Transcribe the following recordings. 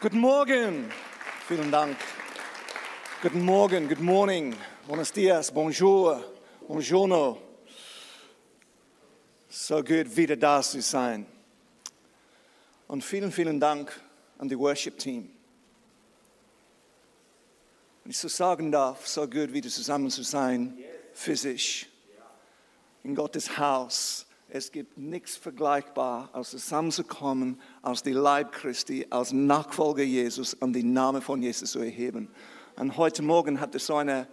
Guten Morgen. Vielen Dank. Guten Morgen, good morning, buenos dias, bonjour, buongiorno. So gut, wieder da zu sein. Und vielen, vielen Dank an die Worship-Team. Wenn ich so sagen darf, so gut wieder zusammen zu sein, physisch, in Gottes Haus. Es gibt nichts vergleichbar, als zusammenzukommen, als die Leib Christi, als Nachfolger Jesus und den Namen von Jesus zu erheben. Und heute Morgen hat es so eine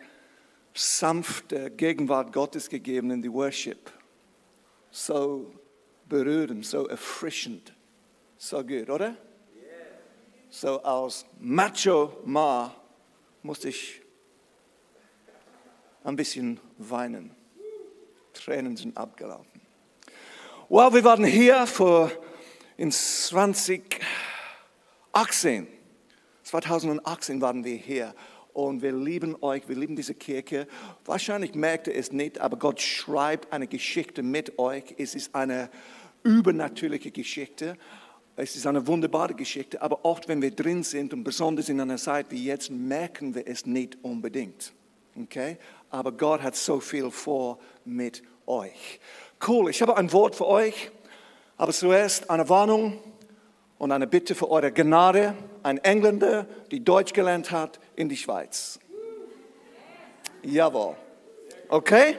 sanfte Gegenwart Gottes gegeben in die Worship. So berührend, so erfrischend, so gut, oder? So als Macho Ma musste ich ein bisschen weinen. Tränen sind abgelaufen. Well, wir waren hier vor in 2018. 2018 waren wir hier und wir lieben euch, wir lieben diese Kirche. Wahrscheinlich merkt ihr es nicht, aber Gott schreibt eine Geschichte mit euch. Es ist eine übernatürliche Geschichte. Es ist eine wunderbare Geschichte, aber oft, wenn wir drin sind und besonders in einer Zeit wie jetzt, merken wir es nicht unbedingt. Okay? Aber Gott hat so viel vor mit euch. Cool, ich habe ein Wort für euch, aber zuerst eine Warnung und eine Bitte für eure Gnade. Ein Engländer, die Deutsch gelernt hat, in die Schweiz. Jawohl. Okay?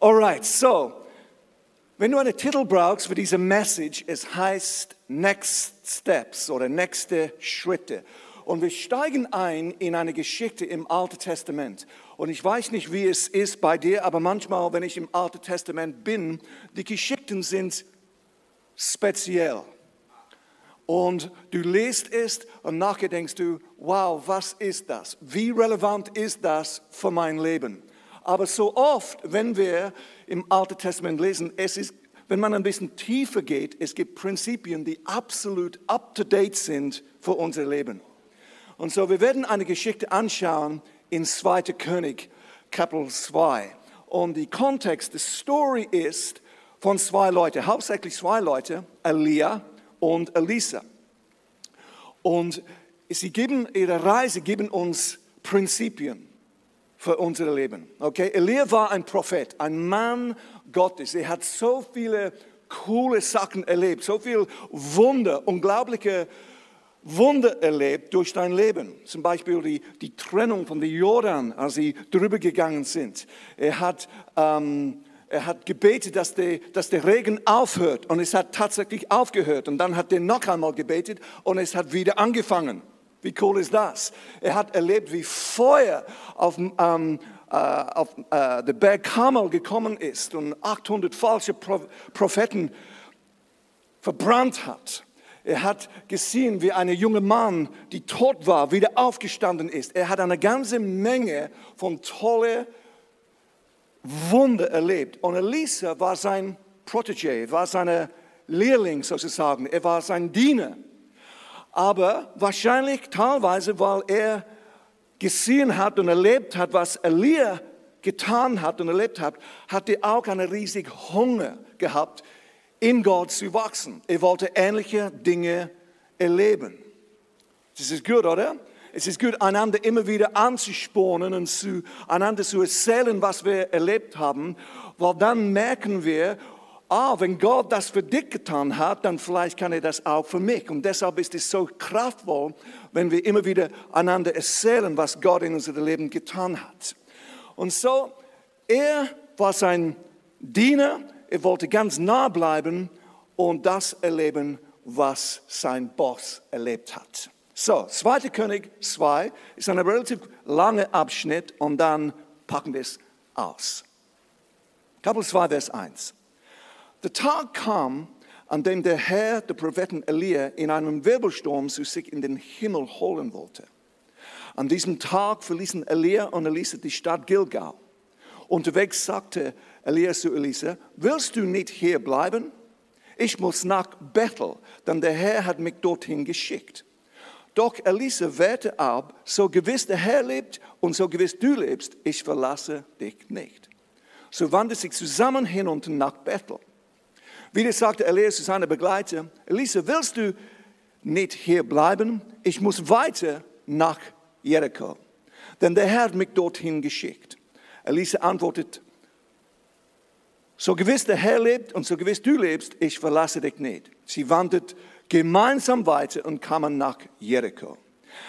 Alright, so, wenn du einen Titel brauchst für diese Message, es heißt Next Steps oder nächste Schritte. Und wir steigen ein in eine Geschichte im Alten Testament. Und ich weiß nicht, wie es ist bei dir, aber manchmal, wenn ich im Alten Testament bin, die Geschichten sind speziell. Und du liest es und nachher denkst du, wow, was ist das? Wie relevant ist das für mein Leben? Aber so oft, wenn wir im Alten Testament lesen, es ist, wenn man ein bisschen tiefer geht, es gibt Prinzipien, die absolut up-to-date sind für unser Leben. Und so, wir werden eine Geschichte anschauen, in 2. König, Kapitel 2. Und die Kontext, die Story ist von zwei Leuten, hauptsächlich zwei Leute, Elia und Elisa. Und sie geben ihre Reise, geben uns Prinzipien für unser Leben. Okay, Elia war ein Prophet, ein Mann Gottes. Er hat so viele coole Sachen erlebt, so viel Wunder, unglaubliche Wunder erlebt durch dein Leben. Zum Beispiel die, die Trennung von den Jordan, als sie drüber gegangen sind. Er hat, ähm, er hat gebetet, dass der, dass der Regen aufhört und es hat tatsächlich aufgehört. Und dann hat er noch einmal gebetet und es hat wieder angefangen. Wie cool ist das? Er hat erlebt, wie Feuer auf, ähm, äh, auf äh, den Berg Karmel gekommen ist und 800 falsche Propheten verbrannt hat. Er hat gesehen, wie ein junger Mann, die tot war, wieder aufgestanden ist. Er hat eine ganze Menge von tolle Wunder erlebt. Und Elisa war sein Protégé, war sein Lehrling sozusagen. Er war sein Diener. Aber wahrscheinlich teilweise, weil er gesehen hat und erlebt hat, was Elia getan hat und erlebt hat, hat er auch einen riesigen Hunger gehabt in Gott zu wachsen. Er wollte ähnliche Dinge erleben. Das ist gut, oder? Es ist gut, einander immer wieder anzuspornen und zu, einander zu erzählen, was wir erlebt haben, weil dann merken wir, ah, wenn Gott das für dich getan hat, dann vielleicht kann er das auch für mich. Und deshalb ist es so kraftvoll, wenn wir immer wieder einander erzählen, was Gott in unserem Leben getan hat. Und so, er war sein Diener, er wollte ganz nah bleiben und das erleben, was sein Boss erlebt hat. So, 2. König 2 ist ein relativ langer Abschnitt und dann packen wir es aus. Kapitel 2, Vers 1. Der Tag kam, an dem der Herr, der Propheten Elia, in einem Wirbelsturm zu sich in den Himmel holen wollte. An diesem Tag verließen Elia und Elisa die Stadt Gilgal. Unterwegs sagte Elia zu Elisa, willst du nicht hier bleiben? Ich muss nach Bethel, denn der Herr hat mich dorthin geschickt. Doch Elisa wehrte ab, so gewiss der Herr lebt und so gewiss du lebst, ich verlasse dich nicht. So wandte sie zusammen hinunter nach Bethel. Wieder sagte Elia zu seiner Begleiter, Elisa, willst du nicht hier bleiben, ich muss weiter nach Jericho. Denn der Herr hat mich dorthin geschickt. Elisa antwortet, so gewiss der Herr lebt und so gewiss du lebst, ich verlasse dich nicht. Sie wandert gemeinsam weiter und kamen nach Jericho.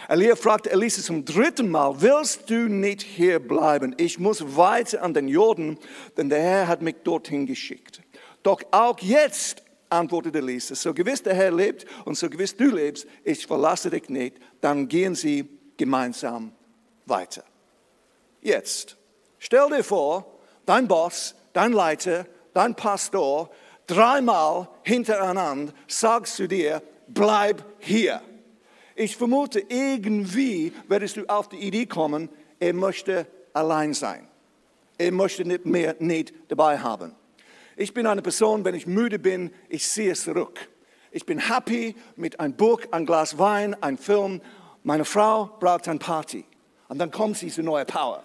Elia fragte Elisa zum dritten Mal, willst du nicht hier bleiben? Ich muss weiter an den Jordan, denn der Herr hat mich dorthin geschickt. Doch auch jetzt, antwortete Elisa, so gewiss der Herr lebt und so gewiss du lebst, ich verlasse dich nicht. Dann gehen sie gemeinsam weiter. Jetzt, stell dir vor, dein Boss, dein Leiter, dein Pastor, dreimal hintereinander sagst zu dir, bleib hier. Ich vermute, irgendwie würdest du auf die Idee kommen, er möchte allein sein. Er möchte nicht mehr nicht dabei haben. Ich bin eine Person, wenn ich müde bin, ich ziehe zurück. Ich bin happy mit einem Buch, ein Glas Wein, einem Film. Meine Frau braucht eine Party. Und dann kommt diese neue Power.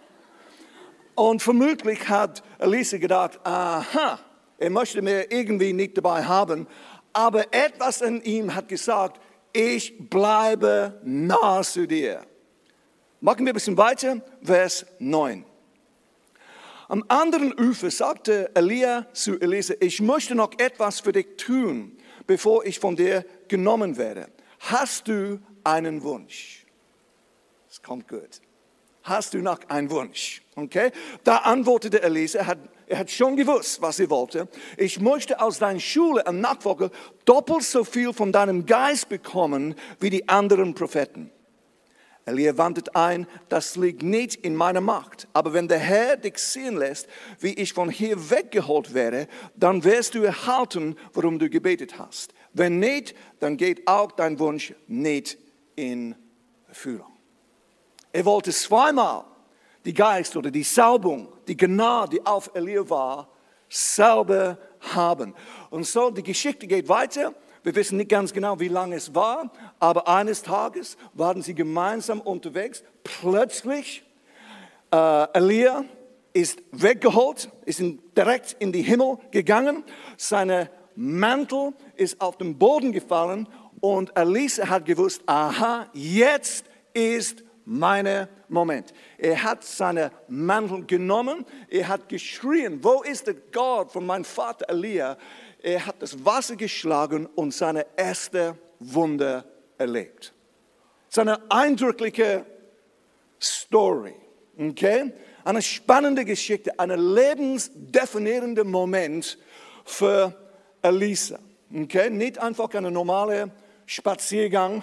Und vermutlich hat Elise gedacht, aha, er möchte mir irgendwie nicht dabei haben. Aber etwas in ihm hat gesagt, ich bleibe nah zu dir. Machen wir ein bisschen weiter, Vers 9. Am anderen Ufer sagte Elia zu Elise, ich möchte noch etwas für dich tun, bevor ich von dir genommen werde. Hast du einen Wunsch? Es kommt gut. Hast du noch einen Wunsch? Okay? Da antwortete Elise, er hat, er hat schon gewusst, was er wollte. Ich möchte aus deiner Schule am Nachfolger doppelt so viel von deinem Geist bekommen wie die anderen Propheten. Elia wandte ein, das liegt nicht in meiner Macht. Aber wenn der Herr dich sehen lässt, wie ich von hier weggeholt werde, dann wirst du erhalten, worum du gebetet hast. Wenn nicht, dann geht auch dein Wunsch nicht in Erfüllung. Er wollte zweimal die Geist oder die Salbung, die Gnade, die auf Elia war, selber haben. Und so, die Geschichte geht weiter. Wir wissen nicht ganz genau, wie lange es war, aber eines Tages waren sie gemeinsam unterwegs. Plötzlich, äh, Elia ist weggeholt, ist direkt in die Himmel gegangen. Seine Mantel ist auf den Boden gefallen und Elisa hat gewusst, aha, jetzt ist mein Moment. Er hat seine Mantel genommen, er hat geschrien, wo ist der Gott von meinem Vater Elia? Er hat das Wasser geschlagen und seine erste Wunder erlebt. Seine eindrückliche Story, okay? Eine spannende Geschichte, ein lebensdefinierender Moment für Elisa, okay? Nicht einfach ein normaler Spaziergang,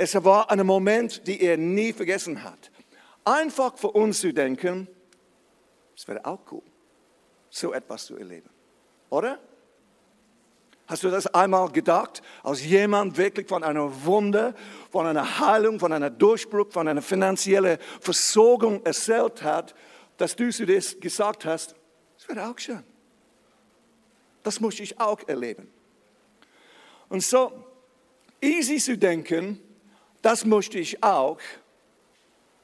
es war ein Moment, den er nie vergessen hat. Einfach für uns zu denken, es wäre auch cool, so etwas zu erleben. Oder? Hast du das einmal gedacht, als jemand wirklich von einer Wunde, von einer Heilung, von einer Durchbruch, von einer finanziellen Versorgung erzählt hat, dass du zu dir gesagt hast, es wäre auch schön. Das muss ich auch erleben. Und so easy zu denken, das möchte ich auch.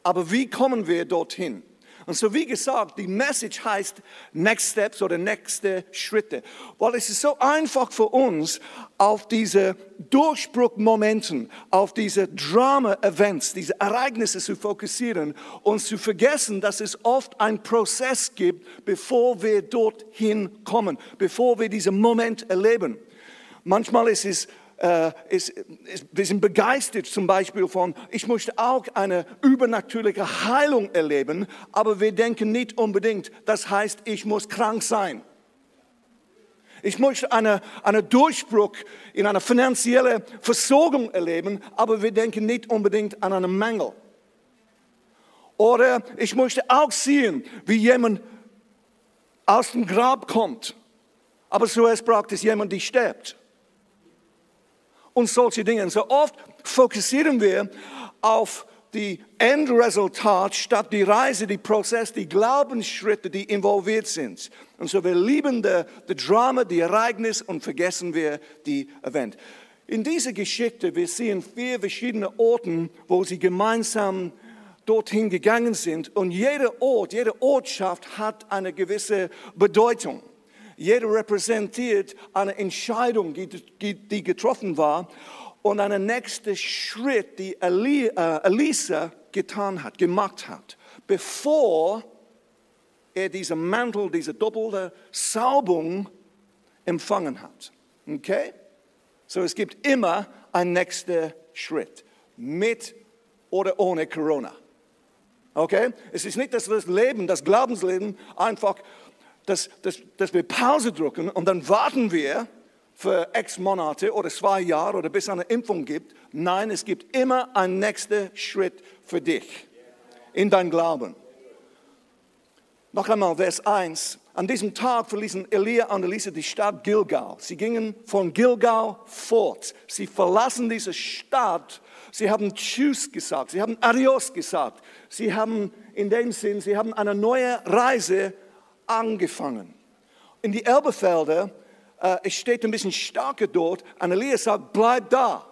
Aber wie kommen wir dorthin? Und so wie gesagt, die Message heißt Next Steps oder nächste Schritte. Weil es ist so einfach für uns, auf diese Durchbruchmomenten, auf diese Drama-Events, diese Ereignisse zu fokussieren und zu vergessen, dass es oft einen Prozess gibt, bevor wir dorthin kommen, bevor wir diesen Moment erleben. Manchmal ist es äh, ist, ist, wir sind begeistert zum Beispiel von, ich möchte auch eine übernatürliche Heilung erleben, aber wir denken nicht unbedingt, das heißt, ich muss krank sein. Ich möchte einen eine Durchbruch in einer finanziellen Versorgung erleben, aber wir denken nicht unbedingt an einen Mangel. Oder ich möchte auch sehen, wie jemand aus dem Grab kommt, aber zuerst braucht es jemand, der stirbt und solche Dinge. So oft fokussieren wir auf die Endresultat statt die Reise, die Prozess, die Glaubensschritte, die involviert sind. Und so wir lieben das Drama, die Ereignis und vergessen wir die Event. In dieser Geschichte, wir sehen vier verschiedene Orte, wo sie gemeinsam dorthin gegangen sind. Und jeder Ort, jede Ortschaft hat eine gewisse Bedeutung. Jeder repräsentiert eine Entscheidung, die, getroffen war. und einen nächsten Schritt, die äh, Elisa getan hat, gemacht hat, bevor er diesen Mantel, diese doppelte Salbung empfangen hat. Okay? So, es gibt immer einen nächsten Schritt, mit oder ohne Corona. Okay? Es ist nicht, dass das Leben, das Glaubensleben einfach, dass, dass, dass wir Pause drücken und dann warten wir für x Monate oder zwei Jahre oder bis es eine Impfung gibt. Nein, es gibt immer einen nächsten Schritt für dich in dein Glauben. Noch einmal Vers 1. An diesem Tag verließen Elia und Elisa die Stadt Gilgal. Sie gingen von Gilgal fort. Sie verlassen diese Stadt. Sie haben Tschüss gesagt. Sie haben Adios gesagt. Sie haben in dem Sinn, sie haben eine neue Reise angefangen. In die Elbefelder, äh, es steht ein bisschen stärker dort, und Elia sagt, bleib da.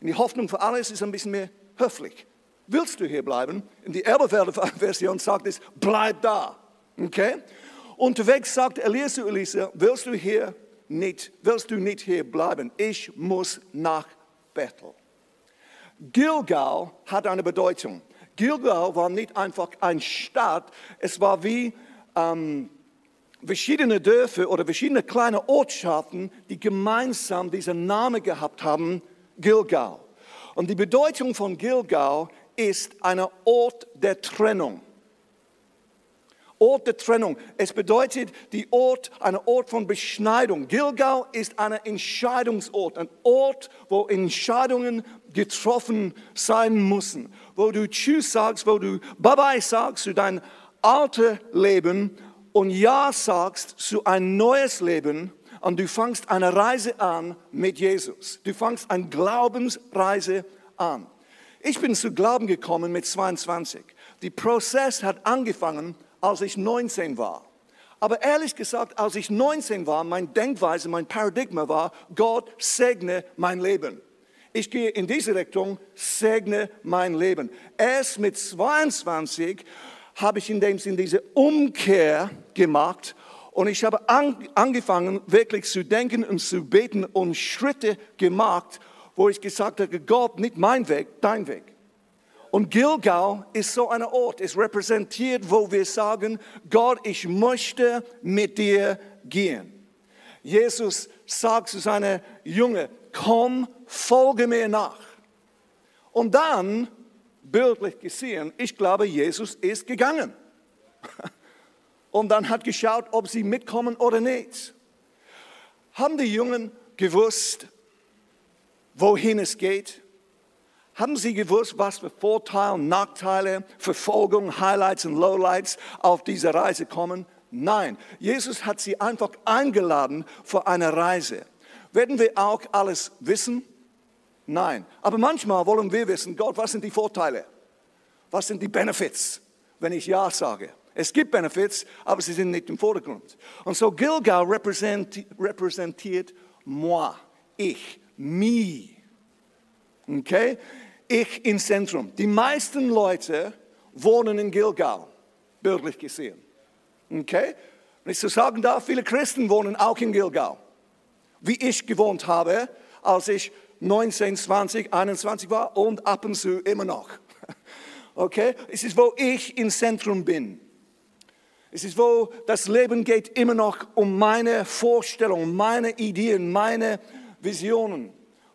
In die Hoffnung für alles ist ein bisschen mehr höflich. Willst du hier bleiben? In die Elbefelder Version sagt es, bleib da. Okay? Unterwegs sagt Elia zu Elisa, willst du hier nicht, willst du nicht hier bleiben? Ich muss nach Bethel. Gilgal hat eine Bedeutung. Gilgal war nicht einfach eine Stadt, es war wie ähm, verschiedene Dörfer oder verschiedene kleine Ortschaften, die gemeinsam diesen Namen gehabt haben, Gilgal. Und die Bedeutung von Gilgal ist ein Ort der Trennung. Ort der Trennung. Es bedeutet die Ort, ein Ort von Beschneidung. Gilgal ist ein Entscheidungsort, ein Ort, wo Entscheidungen getroffen sein müssen, wo du Tschüss sagst, wo du Bye-bye sagst zu deinem alten Leben und Ja sagst zu ein neues Leben und du fangst eine Reise an mit Jesus. Du fangst eine Glaubensreise an. Ich bin zu Glauben gekommen mit 22. Der Prozess hat angefangen als ich 19 war. Aber ehrlich gesagt, als ich 19 war, mein Denkweise, mein Paradigma war, Gott segne mein Leben. Ich gehe in diese Richtung, segne mein Leben. Erst mit 22 habe ich in dem Sinn diese Umkehr gemacht und ich habe angefangen, wirklich zu denken und zu beten und Schritte gemacht, wo ich gesagt habe, Gott, nicht mein Weg, dein Weg. Und Gilgal ist so ein Ort, es repräsentiert, wo wir sagen, Gott, ich möchte mit dir gehen. Jesus sagt zu seiner Junge, komm, folge mir nach. Und dann, bildlich gesehen, ich glaube, Jesus ist gegangen. Und dann hat geschaut, ob sie mitkommen oder nicht. Haben die Jungen gewusst, wohin es geht? Haben Sie gewusst, was für Vorteile, Nachteile, Verfolgung, Highlights und Lowlights auf diese Reise kommen? Nein, Jesus hat sie einfach eingeladen für eine Reise. Werden wir auch alles wissen? Nein. Aber manchmal wollen wir wissen, Gott, was sind die Vorteile? Was sind die Benefits, wenn ich Ja sage? Es gibt Benefits, aber sie sind nicht im Vordergrund. Und so Gilgal repräsentiert, moi, ich, me. Okay? Ich im Zentrum. Die meisten Leute wohnen in Gilgal, bildlich gesehen. Okay? Wenn ich so sagen darf, viele Christen wohnen auch in Gilgal. Wie ich gewohnt habe, als ich 19, 20, 21 war und ab und zu immer noch. Okay? Es ist, wo ich im Zentrum bin. Es ist, wo das Leben geht immer noch um meine Vorstellungen, meine Ideen, meine Visionen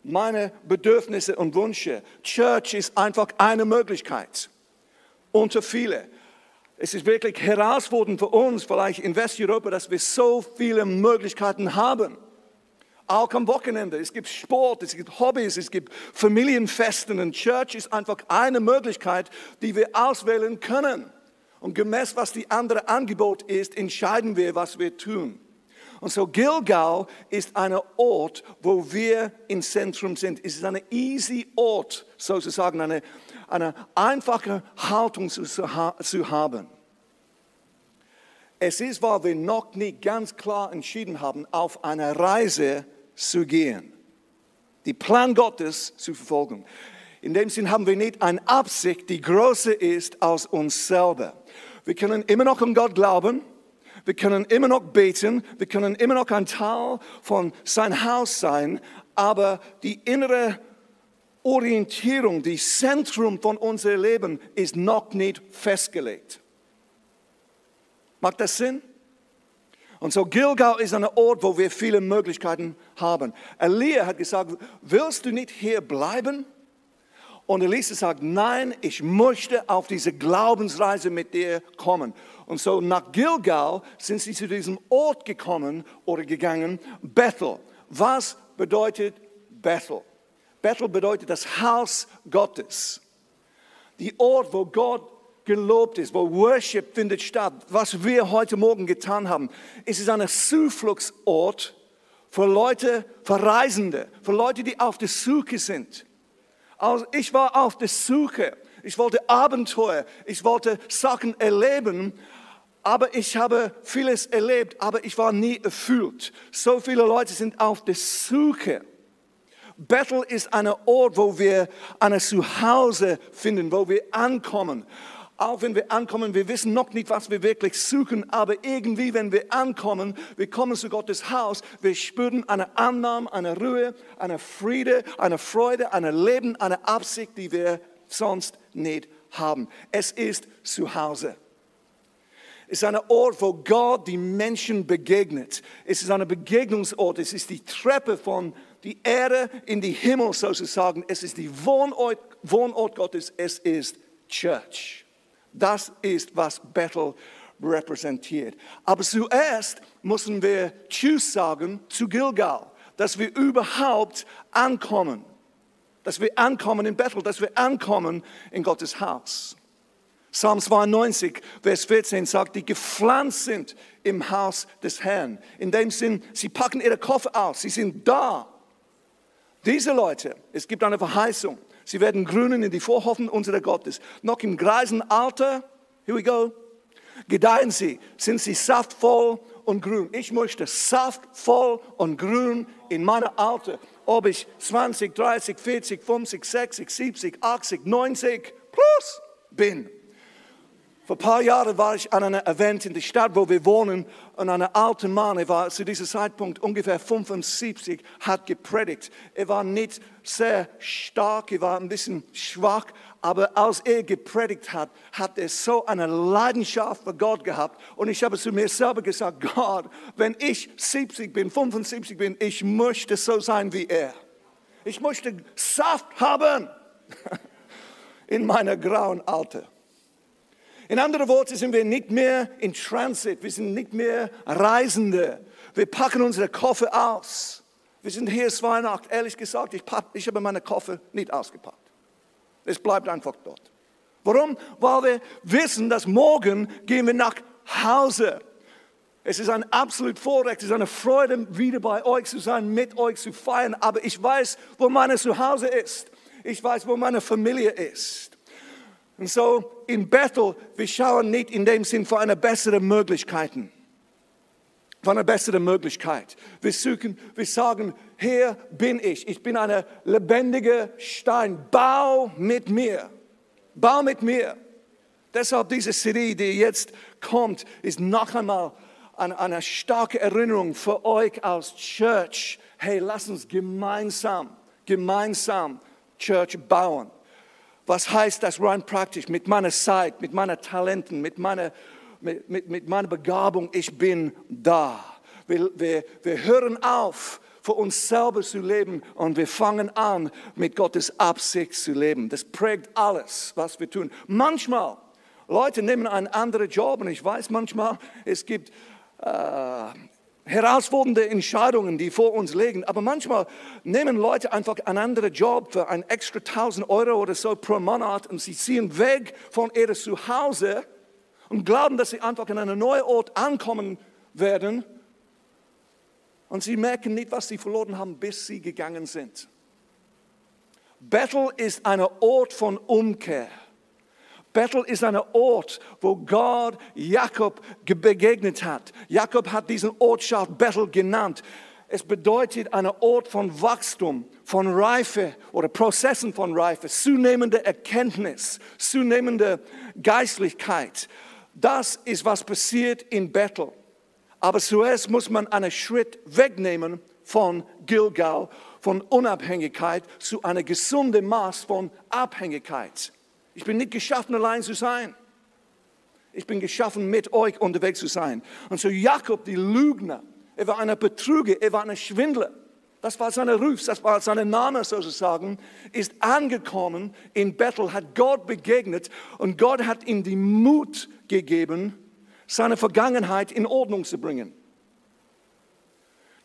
meine Bedürfnisse und Wünsche. Church ist einfach eine Möglichkeit unter viele. Es ist wirklich herausfordernd für uns, vielleicht in Westeuropa, dass wir so viele Möglichkeiten haben. Auch am Wochenende. Es gibt Sport, es gibt Hobbys, es gibt Familienfesten. Und Church ist einfach eine Möglichkeit, die wir auswählen können. Und gemäß, was die andere Angebot ist, entscheiden wir, was wir tun. Und so Gilgal ist ein Ort, wo wir im Zentrum sind. Es ist ein easy Ort, sozusagen, eine, eine einfache Haltung zu, zu haben. Es ist, weil wir noch nicht ganz klar entschieden haben, auf eine Reise zu gehen, die Plan Gottes zu verfolgen. In dem Sinn haben wir nicht eine Absicht, die größer ist als uns selber. Wir können immer noch an Gott glauben, wir können immer noch beten, wir können immer noch ein Teil von sein Haus sein, aber die innere Orientierung, das Zentrum von unserem Leben ist noch nicht festgelegt. Macht das Sinn? Und so Gilgal ist ein Ort, wo wir viele Möglichkeiten haben. Elia hat gesagt, willst du nicht hier bleiben? Und Elisa sagt, nein, ich möchte auf diese Glaubensreise mit dir kommen. Und so nach Gilgal sind sie zu diesem Ort gekommen oder gegangen, Bethel. Was bedeutet Bethel? Bethel bedeutet das Haus Gottes. Die Ort, wo Gott gelobt ist, wo Worship findet statt. Was wir heute Morgen getan haben, ist es ein Zufluchtsort für Leute, für Reisende, für Leute, die auf der Suche sind. Also ich war auf der Suche. Ich wollte Abenteuer. Ich wollte Sachen erleben. Aber ich habe vieles erlebt, aber ich war nie erfüllt. So viele Leute sind auf der Suche. Bethel ist ein Ort, wo wir ein Zuhause finden, wo wir ankommen. Auch wenn wir ankommen, wir wissen noch nicht, was wir wirklich suchen, aber irgendwie, wenn wir ankommen, wir kommen zu Gottes Haus, wir spüren eine Annahme, eine Ruhe, eine Friede, eine Freude, ein Leben, eine Absicht, die wir sonst nicht haben. Es ist zu Hause. Es ist ein Ort, wo Gott die Menschen begegnet. Es ist ein Begegnungsort. Es ist die Treppe von die Erde in die Himmel sozusagen. Es ist die Wohnort, Wohnort Gottes. Es ist Church. Das ist, was Bethel repräsentiert. Aber zuerst müssen wir Tschüss sagen zu Gilgal, dass wir überhaupt ankommen. Dass wir ankommen in Bethel, dass wir ankommen in Gottes Haus. Psalm 92, Vers 14 sagt, die gepflanzt sind im Haus des Herrn. In dem Sinn, sie packen ihre Koffer aus, sie sind da. Diese Leute, es gibt eine Verheißung, Sie werden grünen in die Vorhofen unserer Gottes. Noch im greisen Alter, here we go, gedeihen sie, sind sie saftvoll und grün. Ich möchte saftvoll und grün in meiner Alter. Ob ich 20, 30, 40, 50, 60, 70, 80, 90 plus bin. Vor ein paar Jahren war ich an einem Event in der Stadt, wo wir wohnen, und ein alter Mann, er war zu diesem Zeitpunkt ungefähr 75, hat gepredigt. Er war nicht sehr stark, er war ein bisschen schwach, aber als er gepredigt hat, hat er so eine Leidenschaft für Gott gehabt. Und ich habe zu mir selber gesagt, Gott, wenn ich 70 bin, 75 bin, ich möchte so sein wie er. Ich möchte Saft haben in meiner grauen Alter. In anderen Worten sind wir nicht mehr in Transit, wir sind nicht mehr Reisende. Wir packen unsere Koffer aus. Wir sind hier es Weihnachten. Ehrlich gesagt, ich, pack, ich habe meine Koffer nicht ausgepackt. Es bleibt einfach dort. Warum? Weil wir wissen, dass morgen gehen wir nach Hause. Es ist ein absolut Vorrecht, es ist eine Freude, wieder bei euch zu sein, mit euch zu feiern. Aber ich weiß, wo meine Zuhause ist. Ich weiß, wo meine Familie ist. Und so in Bethel, wir schauen nicht in dem Sinn für eine bessere Möglichkeit. Für eine bessere Möglichkeit. Wir suchen, wir sagen, hier bin ich. Ich bin eine lebendige Stein. Bau mit mir. Bau mit mir. Deshalb diese Serie, die jetzt kommt, ist noch einmal eine, eine starke Erinnerung für euch als Church. Hey, lass uns gemeinsam, gemeinsam Church bauen. Was heißt das rein praktisch? Mit meiner Zeit, mit meinen Talenten, mit meiner, mit, mit, mit meiner Begabung, ich bin da. Wir, wir, wir hören auf, für uns selber zu leben und wir fangen an, mit Gottes Absicht zu leben. Das prägt alles, was wir tun. Manchmal, Leute nehmen einen anderen Job und ich weiß manchmal, es gibt äh, herausfordernde Entscheidungen, die vor uns liegen. Aber manchmal nehmen Leute einfach einen anderen Job für ein extra 1000 Euro oder so pro Monat und sie ziehen weg von ihrem Zuhause und glauben, dass sie einfach an einem neuen Ort ankommen werden. Und sie merken nicht, was sie verloren haben, bis sie gegangen sind. Bethel ist ein Ort von Umkehr. Bethel ist ein Ort, wo Gott Jakob begegnet hat. Jakob hat diesen Ortschaft Bethel genannt. Es bedeutet ein Ort von Wachstum, von Reife oder Prozessen von Reife, zunehmende Erkenntnis, zunehmende Geistlichkeit. Das ist, was passiert in Bethel. Aber zuerst muss man einen Schritt wegnehmen von Gilgal, von Unabhängigkeit zu einem gesunden Maß von Abhängigkeit. Ich bin nicht geschaffen, allein zu sein. Ich bin geschaffen, mit euch unterwegs zu sein. Und so Jakob, die Lügner, er war ein Betrüger, er war ein Schwindler. Das war sein Ruf, das war sein Name sozusagen, ist angekommen in Bethel, hat Gott begegnet und Gott hat ihm den Mut gegeben, seine Vergangenheit in Ordnung zu bringen.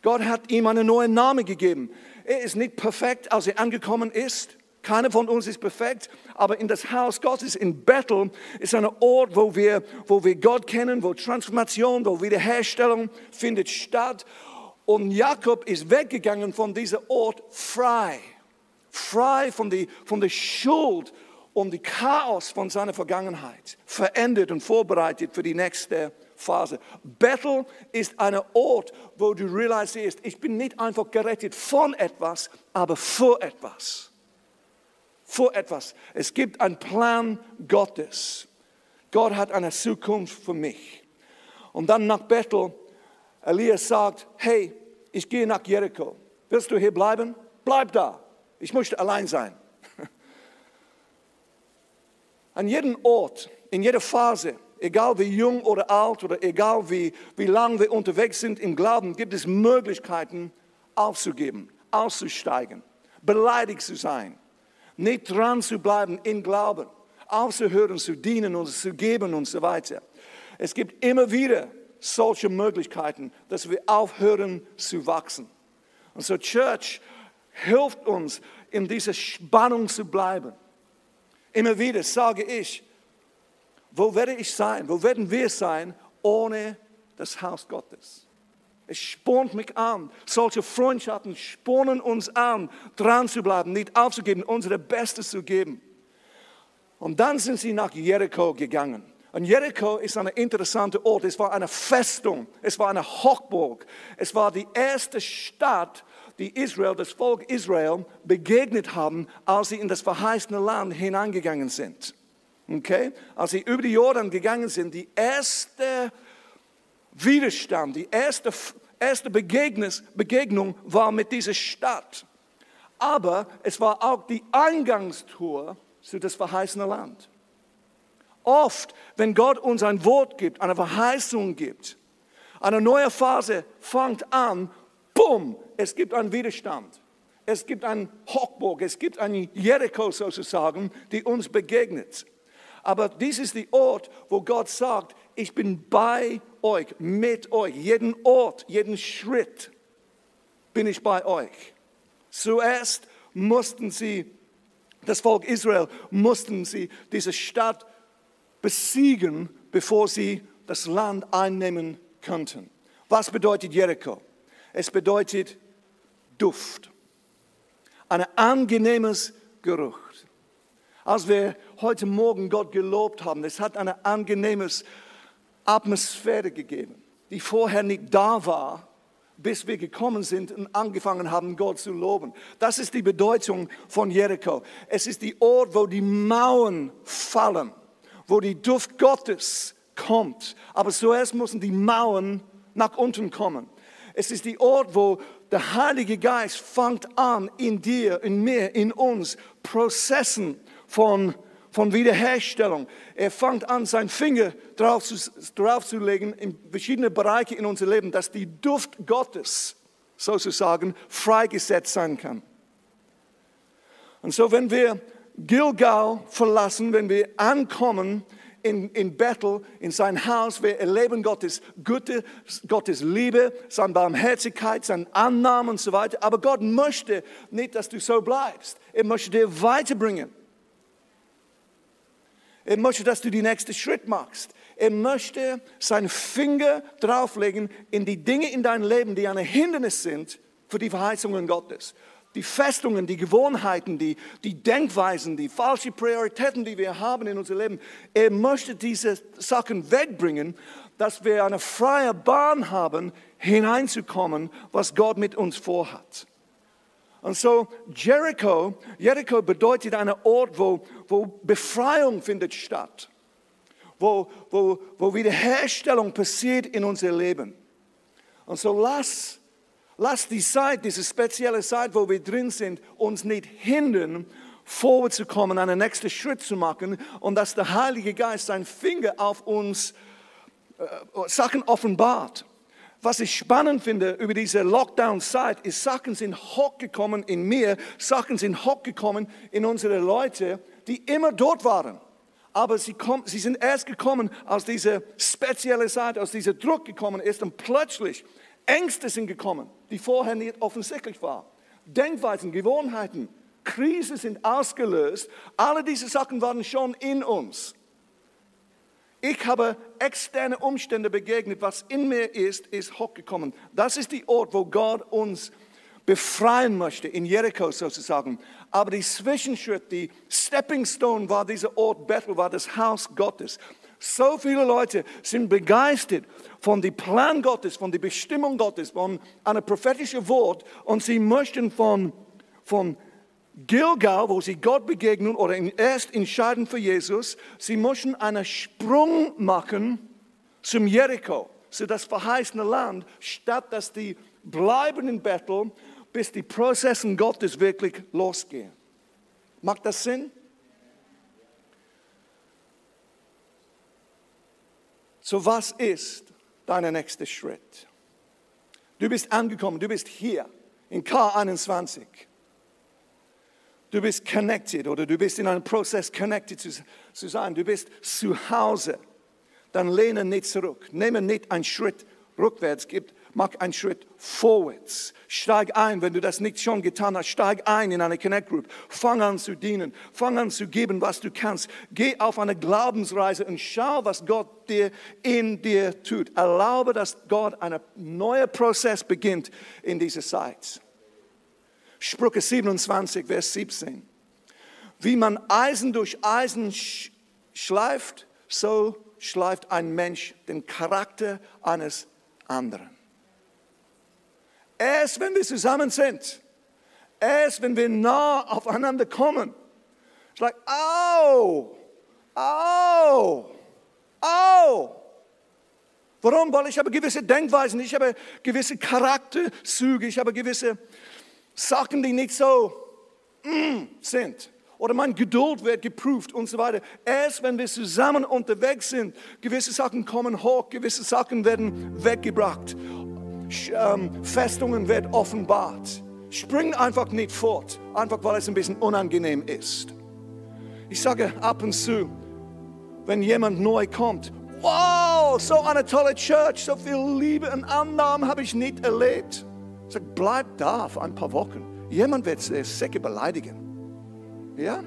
Gott hat ihm einen neuen Namen gegeben. Er ist nicht perfekt, als er angekommen ist. Keiner von uns ist perfekt, aber in das Haus Gottes in Bethel ist ein Ort, wo wir, wo wir Gott kennen, wo Transformation, wo Wiederherstellung findet statt. Und Jakob ist weggegangen von diesem Ort frei, frei von der, von der Schuld und dem Chaos von seiner Vergangenheit, verändert und vorbereitet für die nächste Phase. Bethel ist ein Ort, wo du realisierst, ich bin nicht einfach gerettet von etwas, aber für etwas vor etwas. Es gibt einen Plan Gottes. Gott hat eine Zukunft für mich. Und dann nach Bethel, Elias sagt, hey, ich gehe nach Jericho. Willst du hier bleiben? Bleib da. Ich möchte allein sein. An jedem Ort, in jeder Phase, egal wie jung oder alt oder egal wie, wie lang wir unterwegs sind im Glauben, gibt es Möglichkeiten aufzugeben, auszusteigen, beleidigt zu sein, nicht dran zu bleiben im Glauben, aufzuhören, zu dienen und zu geben und so weiter. Es gibt immer wieder solche Möglichkeiten, dass wir aufhören zu wachsen. Und so Church hilft uns, in dieser Spannung zu bleiben. Immer wieder sage ich, wo werde ich sein, wo werden wir sein ohne das Haus Gottes? Es spornt mich an. Solche Freundschaften spornen uns an, dran zu bleiben, nicht aufzugeben, unsere Bestes zu geben. Und dann sind sie nach Jericho gegangen. Und Jericho ist ein interessanter Ort. Es war eine Festung, es war eine Hochburg. Es war die erste Stadt, die Israel, das Volk Israel, begegnet haben, als sie in das verheißene Land hineingegangen sind. Okay? Als sie über die Jordan gegangen sind, die erste Widerstand, die erste, erste Begegnung war mit dieser Stadt. Aber es war auch die Eingangstour zu das verheißene Land. Oft, wenn Gott uns ein Wort gibt, eine Verheißung gibt, eine neue Phase fängt an, bumm, es gibt einen Widerstand. Es gibt einen Hochburg, es gibt einen Jericho sozusagen, die uns begegnet. Aber dies ist der Ort, wo Gott sagt, ich bin bei euch, mit euch. Jeden Ort, jeden Schritt bin ich bei euch. Zuerst mussten sie, das Volk Israel, mussten sie diese Stadt besiegen, bevor sie das Land einnehmen könnten. Was bedeutet Jericho? Es bedeutet Duft. Ein angenehmes Geruch. Als wir heute Morgen Gott gelobt haben, es hat eine angenehmes Atmosphäre gegeben, die vorher nicht da war, bis wir gekommen sind und angefangen haben, Gott zu loben. Das ist die Bedeutung von Jericho. Es ist die Ort, wo die Mauern fallen, wo die Duft Gottes kommt. Aber zuerst müssen die Mauern nach unten kommen. Es ist die Ort, wo der Heilige Geist fängt an, in dir, in mir, in uns Prozessen von von Wiederherstellung. Er fängt an, seinen Finger drauf zu, drauf legen in verschiedene Bereiche in unser Leben, dass die Duft Gottes sozusagen freigesetzt sein kann. Und so, wenn wir Gilgal verlassen, wenn wir ankommen in, in Bethel, in sein Haus, wir erleben Gottes Güte, Gottes Liebe, seine Barmherzigkeit, seine Annahme und so weiter. Aber Gott möchte nicht, dass du so bleibst. Er möchte dir weiterbringen. Er möchte, dass du den nächsten Schritt machst. Er möchte seinen Finger drauflegen in die Dinge in deinem Leben, die ein Hindernis sind für die Verheißungen Gottes. Die Festungen, die Gewohnheiten, die, die Denkweisen, die falschen Prioritäten, die wir haben in unserem Leben. Er möchte diese Sachen wegbringen, dass wir eine freie Bahn haben, hineinzukommen, was Gott mit uns vorhat. Und so Jericho, Jericho bedeutet ein Ort, wo, wo Befreiung findet statt, wo, wo, wo Wiederherstellung passiert in unser Leben. Und so lass, Lass die Zeit, diese spezielle Zeit, wo wir drin sind, uns nicht hindern, vorwärts zu kommen, einen nächsten Schritt zu machen und dass der Heilige Geist seinen Finger auf uns äh, Sachen offenbart. Was ich spannend finde über diese Lockdown-Zeit, ist, Sachen sind hochgekommen in mir, Sachen sind hochgekommen in unsere Leute, die immer dort waren. Aber sie, kommen, sie sind erst gekommen aus dieser speziellen Zeit, aus dieser Druck gekommen ist und plötzlich Ängste sind gekommen, die vorher nicht offensichtlich waren. Denkweisen, Gewohnheiten, Krisen sind ausgelöst. Alle diese Sachen waren schon in uns. Ich habe externe Umstände begegnet. Was in mir ist, ist hochgekommen. Das ist die Ort, wo Gott uns befreien möchte, in Jericho sozusagen. Aber die Zwischenschritt, die Stepping Stone war dieser Ort Bethel, war das Haus Gottes. So viele Leute sind begeistert von dem Plan Gottes, von der Bestimmung Gottes, von einem prophetischen Wort und sie möchten von, von Gilgal, wo sie Gott begegnen oder erst entscheiden für Jesus, sie müssen einen Sprung machen zum Jericho, zu das verheißene Land, statt dass die bleiben in Bethel, bis die Prozesse Gottes wirklich losgehen. Macht das Sinn? So was ist dein nächster Schritt? Du bist angekommen, du bist hier in K21. Du bist connected oder du bist in einem Prozess connected zu, zu sein. Du bist zu Hause. Dann lehne nicht zurück. Nehme nicht einen Schritt rückwärts. Gib, mach einen Schritt vorwärts. Steig ein, wenn du das nicht schon getan hast. Steig ein in eine Connect Group. Fang an zu dienen. Fang an zu geben, was du kannst. Geh auf eine Glaubensreise und schau, was Gott dir in dir tut. Erlaube, dass Gott einen neuen Prozess beginnt in dieser Zeit. Sprüche 27, Vers 17. Wie man Eisen durch Eisen schleift, so schleift ein Mensch den Charakter eines anderen. Erst wenn wir zusammen sind, erst wenn wir nah aufeinander kommen, ist like, au, au, au. Warum? Weil ich habe gewisse Denkweisen, ich habe gewisse Charakterzüge, ich habe gewisse Sachen, die nicht so mm, sind. Oder meine Geduld wird geprüft und so weiter. Erst wenn wir zusammen unterwegs sind, gewisse Sachen kommen hoch, gewisse Sachen werden weggebracht. Ähm, Festungen werden offenbart. Spring einfach nicht fort, einfach weil es ein bisschen unangenehm ist. Ich sage ab und zu, wenn jemand neu kommt, wow, so eine tolle Church, so viel Liebe und Annahme habe ich nicht erlebt. Sag, bleib da für ein paar Wochen. Jemand wird es sicher beleidigen. Ja?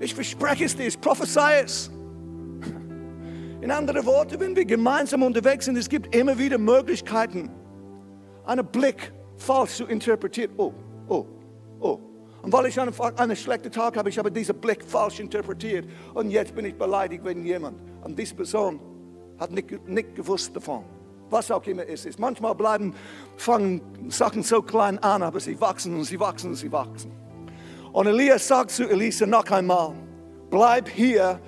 Ich verspreche es dir, ich prophezei es. In anderen Worten, wenn wir gemeinsam unterwegs sind, es gibt immer wieder Möglichkeiten, einen Blick falsch zu interpretieren. Oh, oh, oh. Und weil ich einen, einen schlechten Tag habe, ich habe diesen Blick falsch interpretiert. Und jetzt bin ich beleidigt, wenn jemand, und diese Person hat nicht, nicht gewusst davon was auch immer es ist. Manchmal bleiben, fangen Sachen so klein an, aber sie wachsen und sie wachsen und sie wachsen. Und Elias sagt zu Elisa noch einmal, bleib hier,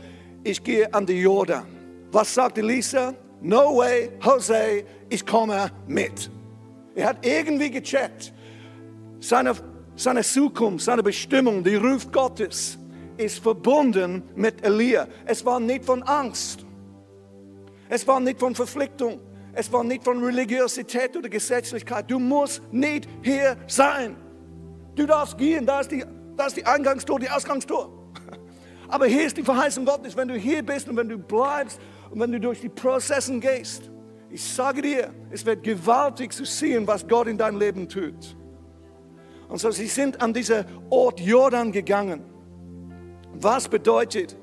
ich gehe an die Jordan. Was sagt Elisa? No way, Jose, ich komme mit. Er hat irgendwie gecheckt, seine, seine Zukunft, seine Bestimmung, die Ruf Gottes ist verbunden mit Elia. Es war nicht von Angst. Es war nicht von Verpflichtung. Es war nicht von Religiosität oder Gesetzlichkeit. Du musst nicht hier sein. Du darfst gehen, da ist die, da ist die Eingangstür, die Ausgangstür. Aber hier ist die Verheißung Gottes, wenn du hier bist und wenn du bleibst und wenn du durch die Prozesse gehst. Ich sage dir, es wird gewaltig zu sehen, was Gott in deinem Leben tut. Und so, sie sind an diesen Ort Jordan gegangen. Was bedeutet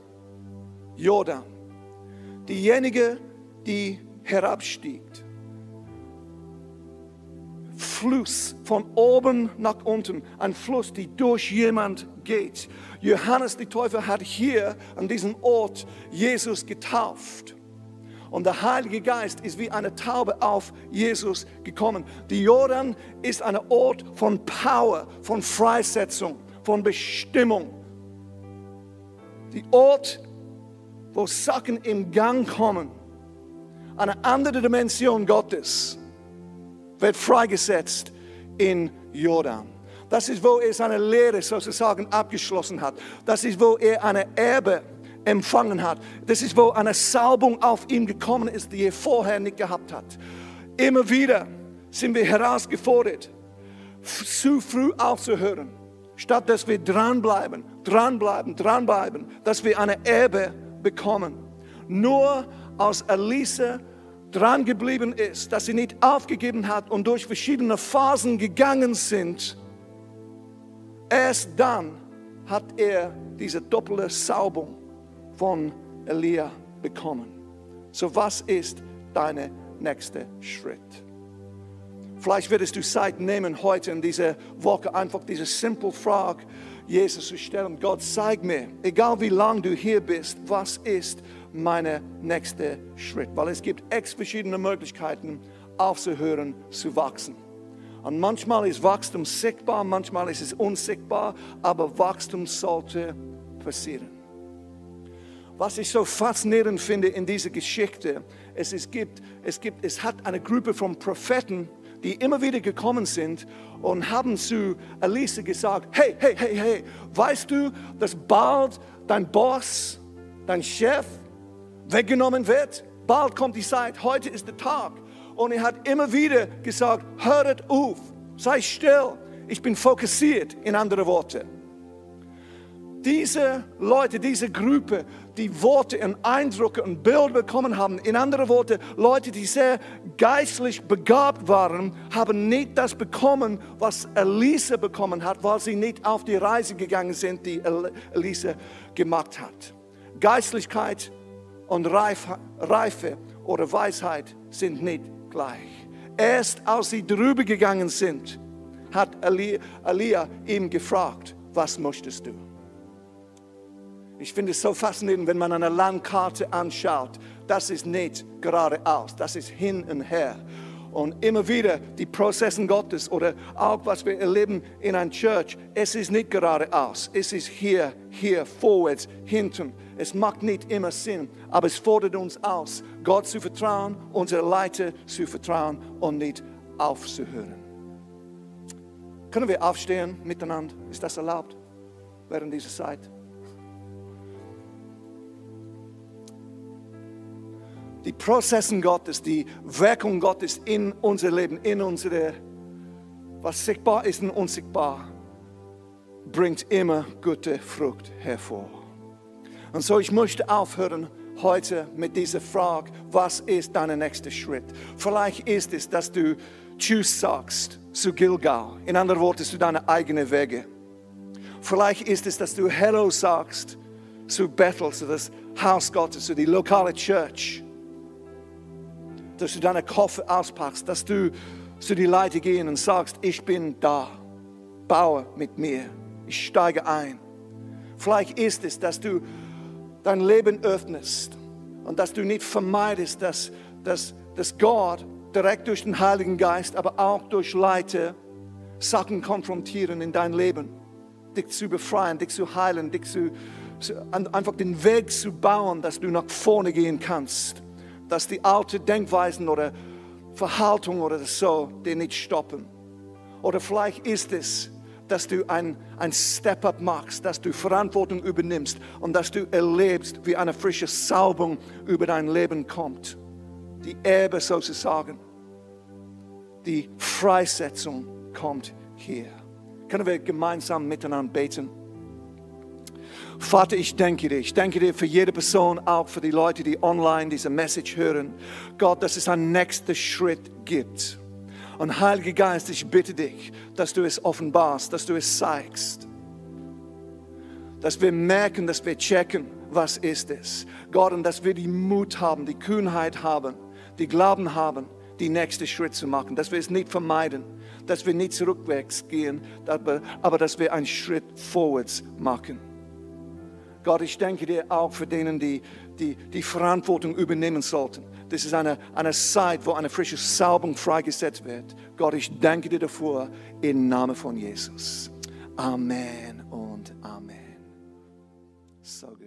Jordan? Diejenige, die herabstiegt. Fluss von oben nach unten, ein Fluss, der durch jemand geht. Johannes die Täufer hat hier an diesem Ort Jesus getauft. Und der Heilige Geist ist wie eine Taube auf Jesus gekommen. Die Jordan ist ein Ort von Power, von Freisetzung, von Bestimmung. Die Ort, wo Sachen im Gang kommen eine andere Dimension Gottes wird freigesetzt in Jordan. Das ist, wo er seine Lehre sozusagen abgeschlossen hat. Das ist, wo er eine Erbe empfangen hat. Das ist, wo eine Salbung auf ihn gekommen ist, die er vorher nicht gehabt hat. Immer wieder sind wir herausgefordert, zu früh aufzuhören, statt dass wir dranbleiben, dranbleiben, dranbleiben, dass wir eine Erbe bekommen. Nur als Elisa dran geblieben ist, dass sie nicht aufgegeben hat und durch verschiedene Phasen gegangen sind, erst dann hat er diese doppelte Saubung von Elia bekommen. So was ist dein nächster Schritt? Vielleicht würdest du Zeit nehmen, heute in dieser Woche einfach diese simple Frage Jesus zu stellen. Gott, zeig mir, egal wie lange du hier bist, was ist mein nächster Schritt? Weil es gibt x verschiedene Möglichkeiten, aufzuhören, zu wachsen. Und manchmal ist Wachstum sichtbar, manchmal ist es unsichtbar, aber Wachstum sollte passieren. Was ich so faszinierend finde in dieser Geschichte, es, es, gibt, es, gibt, es hat eine Gruppe von Propheten, die immer wieder gekommen sind und haben zu Elise gesagt, hey, hey, hey, hey, weißt du, dass bald dein Boss, dein Chef weggenommen wird? Bald kommt die Zeit, heute ist der Tag. Und er hat immer wieder gesagt, hört auf, sei still, ich bin fokussiert, in andere Worte. Diese Leute, diese Gruppe, die Worte und Eindrücke und Bilder bekommen haben, in andere Worte, Leute, die sehr geistlich begabt waren, haben nicht das bekommen, was Elise bekommen hat, weil sie nicht auf die Reise gegangen sind, die Elise gemacht hat. Geistlichkeit und Reife oder Weisheit sind nicht gleich. Erst als sie drüber gegangen sind, hat Elia ihm gefragt, was möchtest du? Ich finde es so faszinierend, wenn man eine Landkarte anschaut. Das ist nicht geradeaus, das ist hin und her. Und immer wieder die Prozessen Gottes oder auch was wir erleben in einer Church, es ist nicht geradeaus, es ist hier, hier, vorwärts, hinten. Es macht nicht immer Sinn, aber es fordert uns aus, Gott zu vertrauen, unsere Leiter zu vertrauen und nicht aufzuhören. Können wir aufstehen miteinander? Ist das erlaubt während dieser Zeit? die Prozessen Gottes, die Wirkung Gottes in unser Leben, in unsere, was sichtbar ist und unsichtbar, bringt immer gute Frucht hervor. Und so, ich möchte aufhören heute mit dieser Frage, was ist dein nächster Schritt? Vielleicht ist es, dass du Tschüss sagst zu Gilgal, in anderen Worten zu deinen eigenen Wege. Vielleicht ist es, dass du Hello sagst zu Bethel, zu das Haus Gottes, zu die lokale Church dass du deine Koffer auspackst, dass du zu die Leute gehen und sagst, ich bin da, baue mit mir, ich steige ein. Vielleicht ist es, dass du dein Leben öffnest und dass du nicht vermeidest, dass, dass, dass Gott direkt durch den Heiligen Geist, aber auch durch Leute Sachen konfrontieren in dein Leben, dich zu befreien, dich zu heilen, dich zu, einfach den Weg zu bauen, dass du nach vorne gehen kannst dass die alten Denkweisen oder Verhaltung oder so die nicht stoppen. Oder vielleicht ist es, dass du ein, ein Step-up machst, dass du Verantwortung übernimmst und dass du erlebst, wie eine frische Salbung über dein Leben kommt. Die Erbe sozusagen, die Freisetzung kommt hier. Können wir gemeinsam miteinander beten? Vater, ich danke dir. Ich danke dir für jede Person, auch für die Leute, die online diese Message hören. Gott, dass es einen nächsten Schritt gibt. Und Heiliger Geist, ich bitte dich, dass du es offenbarst, dass du es zeigst. Dass wir merken, dass wir checken, was ist es. Gott, und dass wir die Mut haben, die Kühnheit haben, die Glauben haben, die nächste Schritt zu machen. Dass wir es nicht vermeiden, dass wir nicht zurückwärts gehen, aber, dass wir einen Schritt vorwärts machen. Gott, ich denke dir auch für denen, die, die die Verantwortung übernehmen sollten. Das ist eine, eine Zeit, wo eine frische Salbung freigesetzt wird. Gott, ich danke dir dafür im Namen von Jesus. Amen und Amen. So.